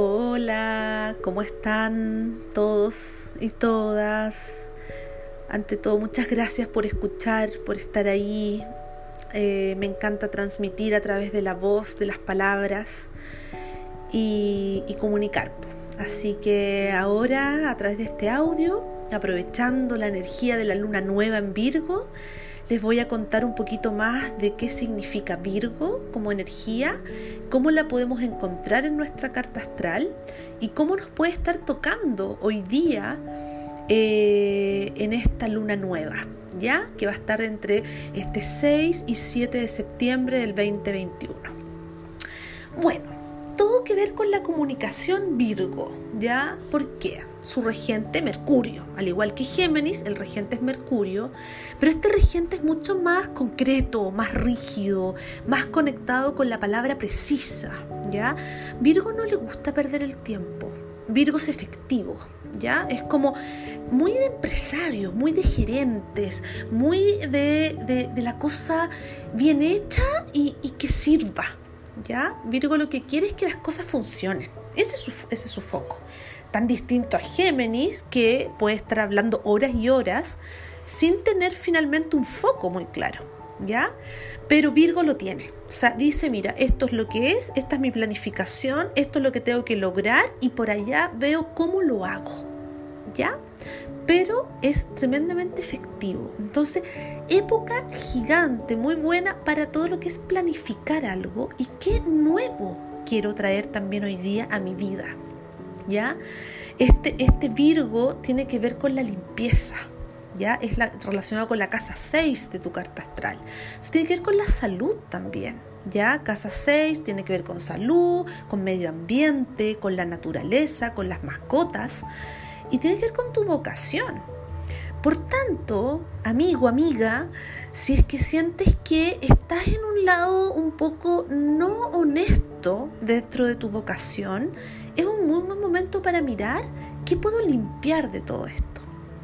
Hola, ¿cómo están todos y todas? Ante todo, muchas gracias por escuchar, por estar ahí. Eh, me encanta transmitir a través de la voz, de las palabras y, y comunicar. Así que ahora, a través de este audio, aprovechando la energía de la luna nueva en Virgo, les voy a contar un poquito más de qué significa Virgo como energía, cómo la podemos encontrar en nuestra carta astral y cómo nos puede estar tocando hoy día eh, en esta luna nueva, ¿ya? Que va a estar entre este 6 y 7 de septiembre del 2021. Bueno, ver con la comunicación Virgo, ¿ya? ¿Por qué? Su regente Mercurio, al igual que Géminis, el regente es Mercurio, pero este regente es mucho más concreto, más rígido, más conectado con la palabra precisa, ¿ya? Virgo no le gusta perder el tiempo. Virgo es efectivo, ¿ya? Es como muy de empresarios, muy de gerentes, muy de, la cosa bien hecha y, y que sirva, ¿ya? Virgo lo que quiere es que las cosas funcionen. Ese es su, ese es su foco. Tan distinto a Géminis, que puede estar hablando horas y horas sin tener finalmente un foco muy claro. ¿Ya? Pero Virgo lo tiene. O sea, dice, mira, esto es lo que es, esta es mi planificación, esto es lo que tengo que lograr y por allá veo cómo lo hago. ¿Ya? pero es tremendamente efectivo. Entonces, época gigante, muy buena para todo lo que es planificar algo y qué nuevo quiero traer también hoy día a mi vida. ¿Ya? Este, este Virgo tiene que ver con la limpieza. ¿Ya? Es relacionado con la casa 6 de tu carta astral. tiene que ver con la salud también. ¿Ya? Casa 6 tiene que ver con salud, con medio ambiente, con la naturaleza, con las mascotas y tiene que ver con tu vocación. Por tanto, amigo, amiga, si es que sientes que estás en un lado un poco no honesto dentro de tu vocación, es un muy buen momento para mirar qué puedo limpiar de todo esto.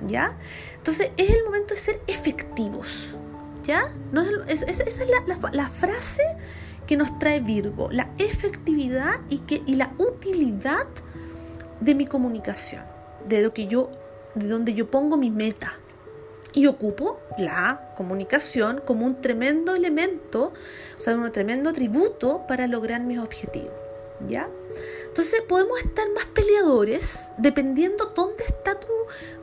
¿Ya? Entonces es el momento de ser efectivos. ¿Ya? Esa es la, frase que nos trae Virgo, la efectividad y, que, y la utilidad de mi comunicación de lo que yo, de donde yo pongo mi meta. Y ocupo la comunicación como un tremendo elemento, o sea, un tremendo atributo para lograr mis objetivos. ¿Ya? Entonces podemos estar más peleadores dependiendo dónde está tu,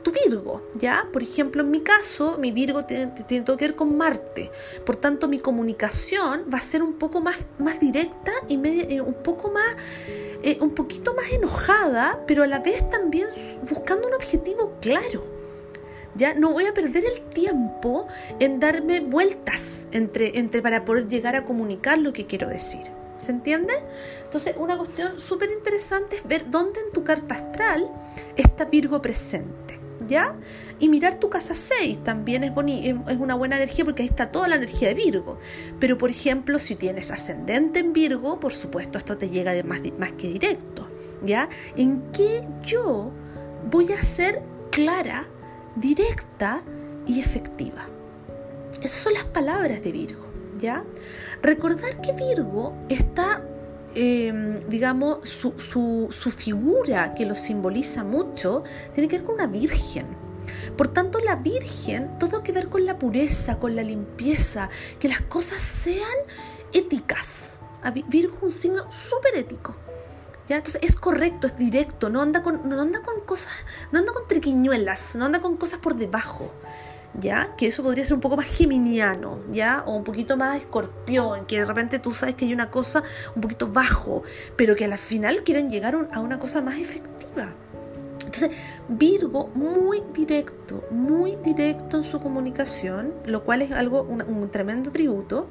tu Virgo, ¿ya? Por ejemplo, en mi caso, mi Virgo tiene, tiene, todo que ver con Marte. Por tanto, mi comunicación va a ser un poco más, más directa y un poco más eh, un poquito más enojada, pero a la vez también buscando un objetivo claro. Ya no voy a perder el tiempo en darme vueltas entre, entre para poder llegar a comunicar lo que quiero decir. ¿Se entiende? Entonces, una cuestión súper interesante es ver dónde en tu carta astral está Virgo presente. ¿Ya? Y mirar tu casa 6 también es, es una buena energía porque ahí está toda la energía de Virgo. Pero, por ejemplo, si tienes ascendente en Virgo, por supuesto, esto te llega de más, más que directo. ¿Ya? ¿En qué yo voy a ser clara, directa y efectiva? Esas son las palabras de Virgo. ¿Ya? Recordar que Virgo está Em, digamos, su, su, figura que lo simboliza mucho, tiene que ver con una virgen. Por tanto, la Virgen, todo que ver con la pureza, con la limpieza, que las cosas sean éticas. Virgo es un signo súper ético. ¿Ya? Entonces es correcto, es directo, no anda, con, no anda con cosas, no anda con triquiñuelas, no anda con cosas por debajo. ¿Ya? Que eso podría ser un poco más geminiano, ¿ya? O un poquito más escorpión, que de repente tú sabes que hay una cosa un poquito bajo, pero que al final quieren llegar a una cosa más efectiva. Entonces, Virgo muy directo, muy directo en su comunicación, lo cual es algo, un, tremendo tributo,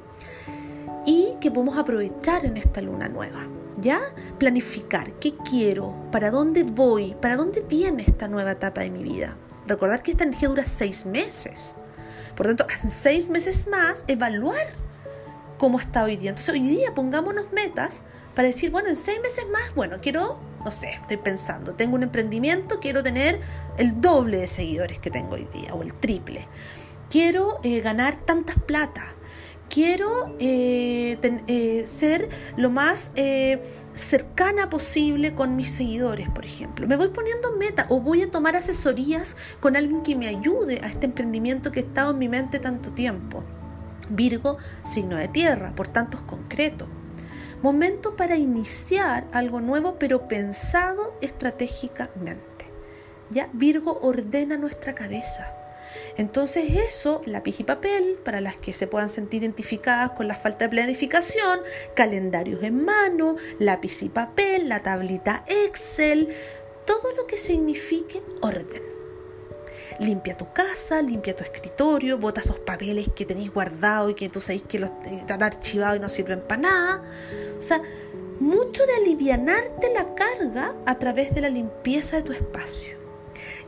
y que podemos aprovechar en esta luna nueva. ¿Ya? Planificar qué quiero, para dónde voy, para dónde viene esta nueva etapa de mi vida. Recordar que esta energía dura seis meses. Por tanto, en seis meses más, evaluar cómo está hoy día. Entonces, hoy día pongámonos metas para decir, bueno, en seis meses más, bueno, quiero, no sé, estoy pensando, tengo un emprendimiento, quiero tener el doble de seguidores que tengo hoy día o el triple. Quiero eh, ganar tantas plata. Quiero eh, eh, ser lo más eh, cercana posible con mis seguidores, por ejemplo. Me voy poniendo meta o voy a tomar asesorías con alguien que me ayude a este emprendimiento que ha estado en mi mente tanto tiempo. Virgo, signo de tierra, por tanto es concreto. Momento para iniciar algo nuevo pero pensado estratégicamente. ¿Ya? Virgo ordena nuestra cabeza entonces eso, lápiz y papel, para las que se puedan sentir identificadas con la falta de planificación, calendarios en mano, lápiz y papel, la tablita Excel, todo lo que signifique orden. Limpia tu casa, limpia tu escritorio, bota esos papeles que tenéis guardados y que tú sabéis que los están archivados y no sirven para nada. O sea, mucho de alivianarte la carga a través de la limpieza de tu espacio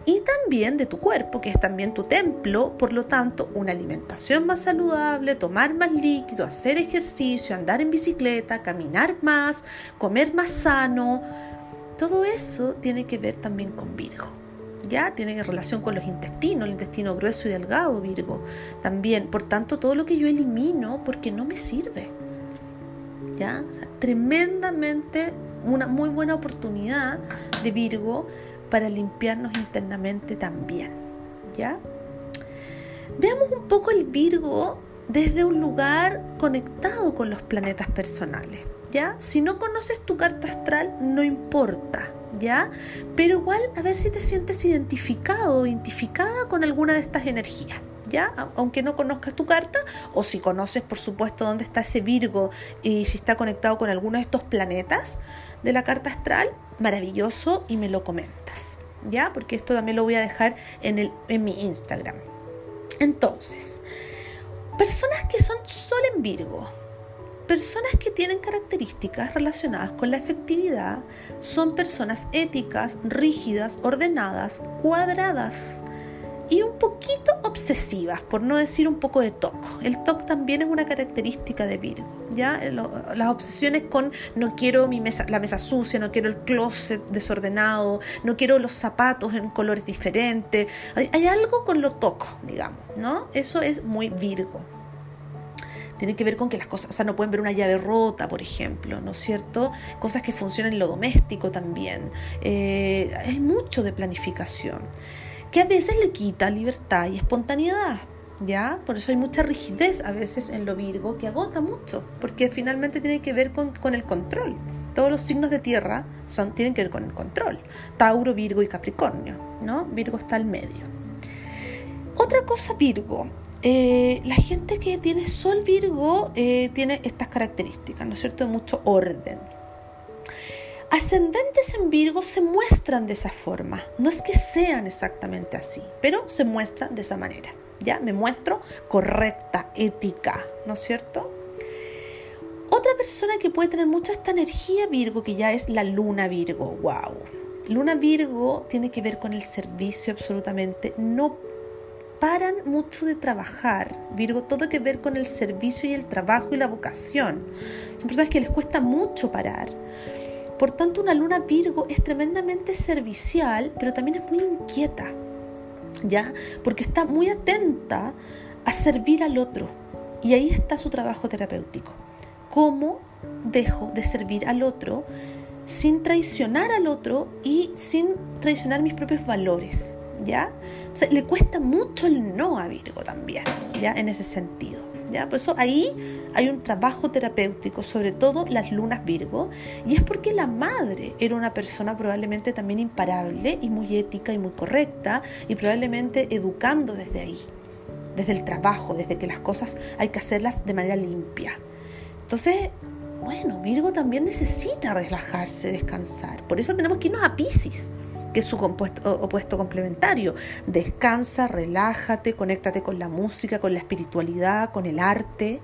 y también de tu cuerpo, que es también tu templo, por lo tanto, una alimentación más saludable, tomar más líquido, hacer ejercicio, andar en bicicleta, caminar más, comer más sano, todo eso tiene que ver también con Virgo. ¿Ya? Tiene relación con los intestinos, el intestino grueso y delgado, Virgo. También, por tanto, todo lo que yo elimino porque no me sirve. ¿Ya? tremendamente una muy buena oportunidad de Virgo para limpiarnos internamente también. ¿Ya? Veamos un poco el Virgo desde un lugar conectado con los planetas personales. ¿Ya? Si no conoces tu carta astral, no importa, ¿ya? Pero igual a ver si te sientes identificado o identificada con alguna de estas energías. Aunque no conozcas tu carta, o si conoces, por supuesto, dónde está ese Virgo y si está conectado con alguno de estos planetas de la carta astral, maravilloso y me lo comentas, ¿ya? Porque esto también lo voy a dejar en, el, en mi Instagram. Entonces, personas que son Sol en Virgo, personas que tienen características relacionadas con la efectividad, son personas éticas, rígidas, ordenadas, cuadradas y un obsesivas, por no decir un poco de TOC. El TOC también es una característica de Virgo, ¿ya? las obsesiones con no quiero mi mesa, la mesa sucia, no quiero el closet desordenado, no quiero los zapatos en colores diferentes. Hay, algo con lo TOC, digamos, ¿no? Eso es muy Virgo. Tiene que ver con que las cosas, o sea, no pueden ver una llave rota, por ejemplo, ¿no es cierto? Cosas que funcionan en lo doméstico también. Eh, hay mucho de planificación que a veces le quita libertad y espontaneidad. ¿Ya? Por eso hay mucha rigidez a veces en lo Virgo que agota mucho, porque finalmente tiene que ver con, el control. Todos los signos de tierra son, tienen que ver con el control. Tauro, Virgo y Capricornio, ¿no? Virgo está al medio. Otra cosa Virgo, eh, la gente que tiene Sol Virgo eh, tiene estas características, ¿no es cierto? De mucho orden, Ascendentes en Virgo se muestran de esa forma. No es que sean exactamente así, pero se muestran de esa manera. Ya me muestro correcta, ética, ¿no es cierto? Otra persona que puede tener mucha esta energía Virgo, que ya es la luna Virgo, wow. Luna Virgo tiene que ver con el servicio absolutamente. No paran mucho de trabajar. Virgo, todo que ver con el servicio y el trabajo y la vocación. Son personas que les cuesta mucho parar. Por tanto, una luna Virgo es tremendamente servicial, pero también es muy inquieta, ¿ya? Porque está muy atenta a servir al otro. Y ahí está su trabajo terapéutico. ¿Cómo dejo de servir al otro sin traicionar al otro y sin traicionar mis propios valores? ¿Ya? O sea, le cuesta mucho el no a Virgo también, ¿ya? En ese sentido. Por eso ahí hay un trabajo terapéutico, sobre todo las lunas Virgo, y es porque la madre era una persona probablemente también imparable y muy ética y muy correcta, y probablemente educando desde ahí, desde el trabajo, desde que las cosas hay que hacerlas de manera limpia. Entonces, bueno, Virgo también necesita relajarse, descansar. Por eso tenemos que irnos a Pisces que es su opuesto complementario. Descansa, relájate, conéctate con la música, con la espiritualidad, con el arte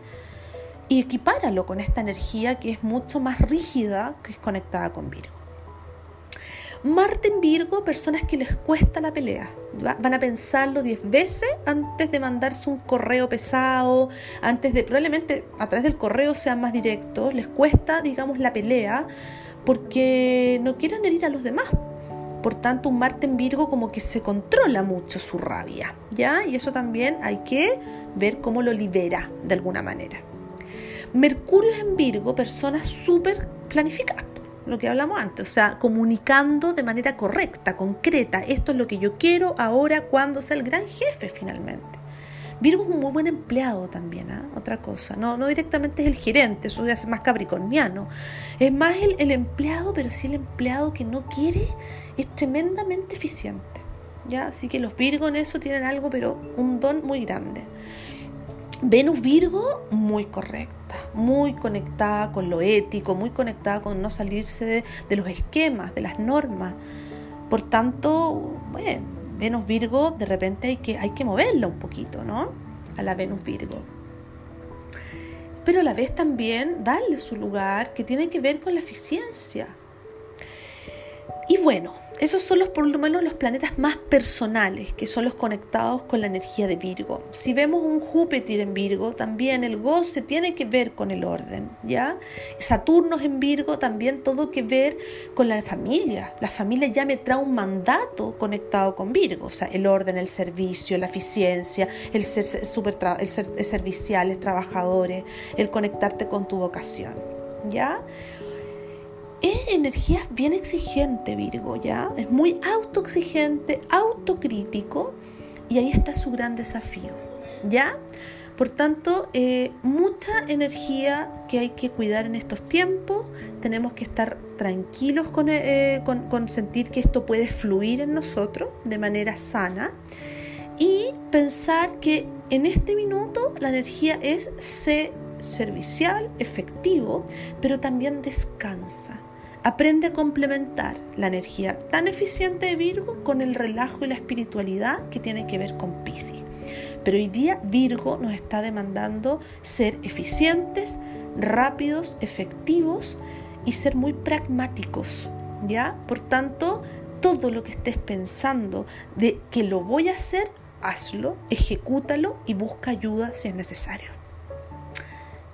y equipáralo con esta energía que es mucho más rígida que es conectada con Virgo. Marte en Virgo, personas que les cuesta la pelea. Van a pensarlo diez veces antes de mandarse un correo pesado, antes de probablemente a través del correo sean más directos. Les cuesta, digamos, la pelea porque no quieren herir a los demás. Por tanto, un Marte en Virgo como que se controla mucho su rabia, ¿ya? Y eso también hay que ver cómo lo libera de alguna manera. Mercurio es en Virgo, personas súper planificadas, lo que hablamos antes, o sea, comunicando de manera correcta, concreta, esto es lo que yo quiero ahora cuando sea el gran jefe finalmente. Virgo es un muy buen empleado también, ¿ah? otra cosa. No, no directamente es el gerente, eso es más capricorniano. Es más el, el empleado, pero sí el empleado que no quiere es tremendamente eficiente. ¿ya? Así que los Virgos en eso tienen algo, pero un don muy grande. Venus Virgo, muy correcta, muy conectada con lo ético, muy conectada con no salirse de, de los esquemas, de las normas. Por tanto, bueno, Venus Virgo, de repente hay que, hay que moverla un poquito, ¿no? A la Venus Virgo. Pero a la vez también darle su lugar que tiene que ver con la eficiencia. Y bueno, esos son los, por lo menos los planetas más personales, que son los conectados con la energía de Virgo. Si vemos un Júpiter en Virgo, también el goce tiene que ver con el orden, ¿ya? Saturno en Virgo, también todo que ver con la familia. La familia ya me trae un mandato conectado con Virgo, o sea, el orden, el servicio, la eficiencia, el ser, super el ser serviciales, trabajadores, el conectarte con tu vocación, ¿ya? Es energía bien exigente, Virgo, ¿ya? Es muy autoexigente, autocrítico, y ahí está su gran desafío, ¿ya? Por tanto, eh, mucha energía que hay que cuidar en estos tiempos. Tenemos que estar tranquilos eh, con, con sentir que esto puede fluir en nosotros de manera sana y pensar que en este minuto la energía es servicial, efectivo, pero también descansa. Aprende a complementar la energía tan eficiente de Virgo con el relajo y la espiritualidad que tiene que ver con Pisces. Pero hoy día Virgo nos está demandando ser eficientes, rápidos, efectivos y ser muy pragmáticos, ¿ya? Por tanto, todo lo que estés pensando de que lo voy a hacer, hazlo, ejecútalo y busca ayuda si es necesario.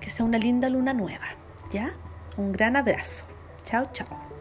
Que sea una linda luna nueva, ¿ya? Un gran abrazo. Chao, chao.